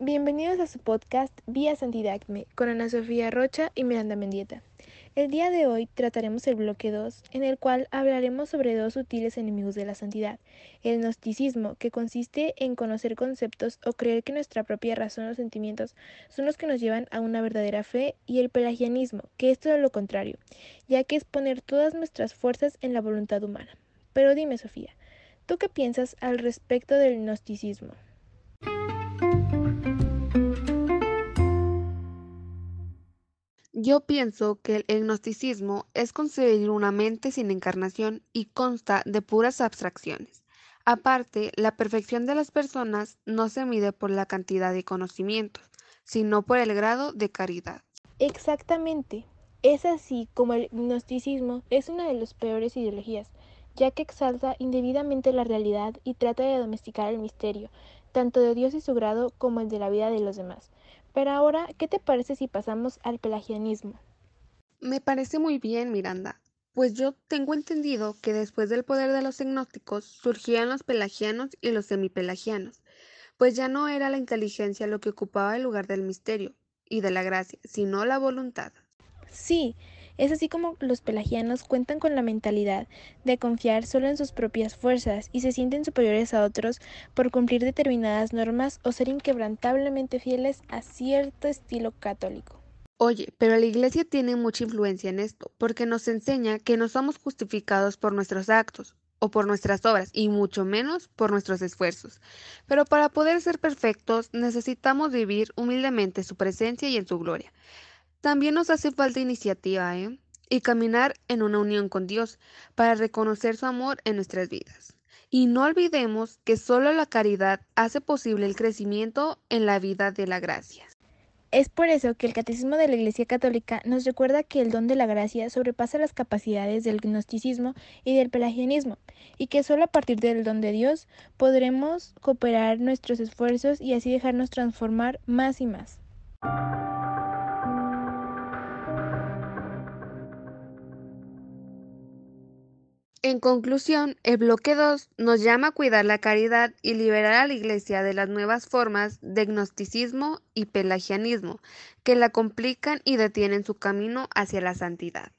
Bienvenidos a su podcast Vía Santidadme con Ana Sofía Rocha y Miranda Mendieta. El día de hoy trataremos el bloque 2, en el cual hablaremos sobre dos sutiles enemigos de la santidad, el gnosticismo, que consiste en conocer conceptos o creer que nuestra propia razón o sentimientos son los que nos llevan a una verdadera fe, y el pelagianismo, que es todo lo contrario, ya que es poner todas nuestras fuerzas en la voluntad humana. Pero dime, Sofía, ¿tú qué piensas al respecto del gnosticismo? Yo pienso que el gnosticismo es concebir una mente sin encarnación y consta de puras abstracciones. Aparte, la perfección de las personas no se mide por la cantidad de conocimientos, sino por el grado de caridad. Exactamente. Es así como el gnosticismo es una de las peores ideologías, ya que exalta indebidamente la realidad y trata de domesticar el misterio, tanto de Dios y su grado como el de la vida de los demás. Pero ahora, ¿qué te parece si pasamos al pelagianismo? Me parece muy bien, Miranda, pues yo tengo entendido que después del poder de los gnósticos surgían los pelagianos y los semipelagianos, pues ya no era la inteligencia lo que ocupaba el lugar del misterio y de la gracia, sino la voluntad. Sí, es así como los pelagianos cuentan con la mentalidad de confiar solo en sus propias fuerzas y se sienten superiores a otros por cumplir determinadas normas o ser inquebrantablemente fieles a cierto estilo católico. Oye, pero la Iglesia tiene mucha influencia en esto, porque nos enseña que no somos justificados por nuestros actos o por nuestras obras, y mucho menos por nuestros esfuerzos. Pero para poder ser perfectos necesitamos vivir humildemente su presencia y en su gloria. También nos hace falta iniciativa, ¿eh? Y caminar en una unión con Dios para reconocer su amor en nuestras vidas. Y no olvidemos que solo la caridad hace posible el crecimiento en la vida de la gracia. Es por eso que el Catecismo de la Iglesia Católica nos recuerda que el don de la gracia sobrepasa las capacidades del gnosticismo y del pelagianismo, y que solo a partir del don de Dios podremos cooperar nuestros esfuerzos y así dejarnos transformar más y más. En conclusión, el bloque 2 nos llama a cuidar la caridad y liberar a la Iglesia de las nuevas formas de gnosticismo y pelagianismo que la complican y detienen su camino hacia la santidad.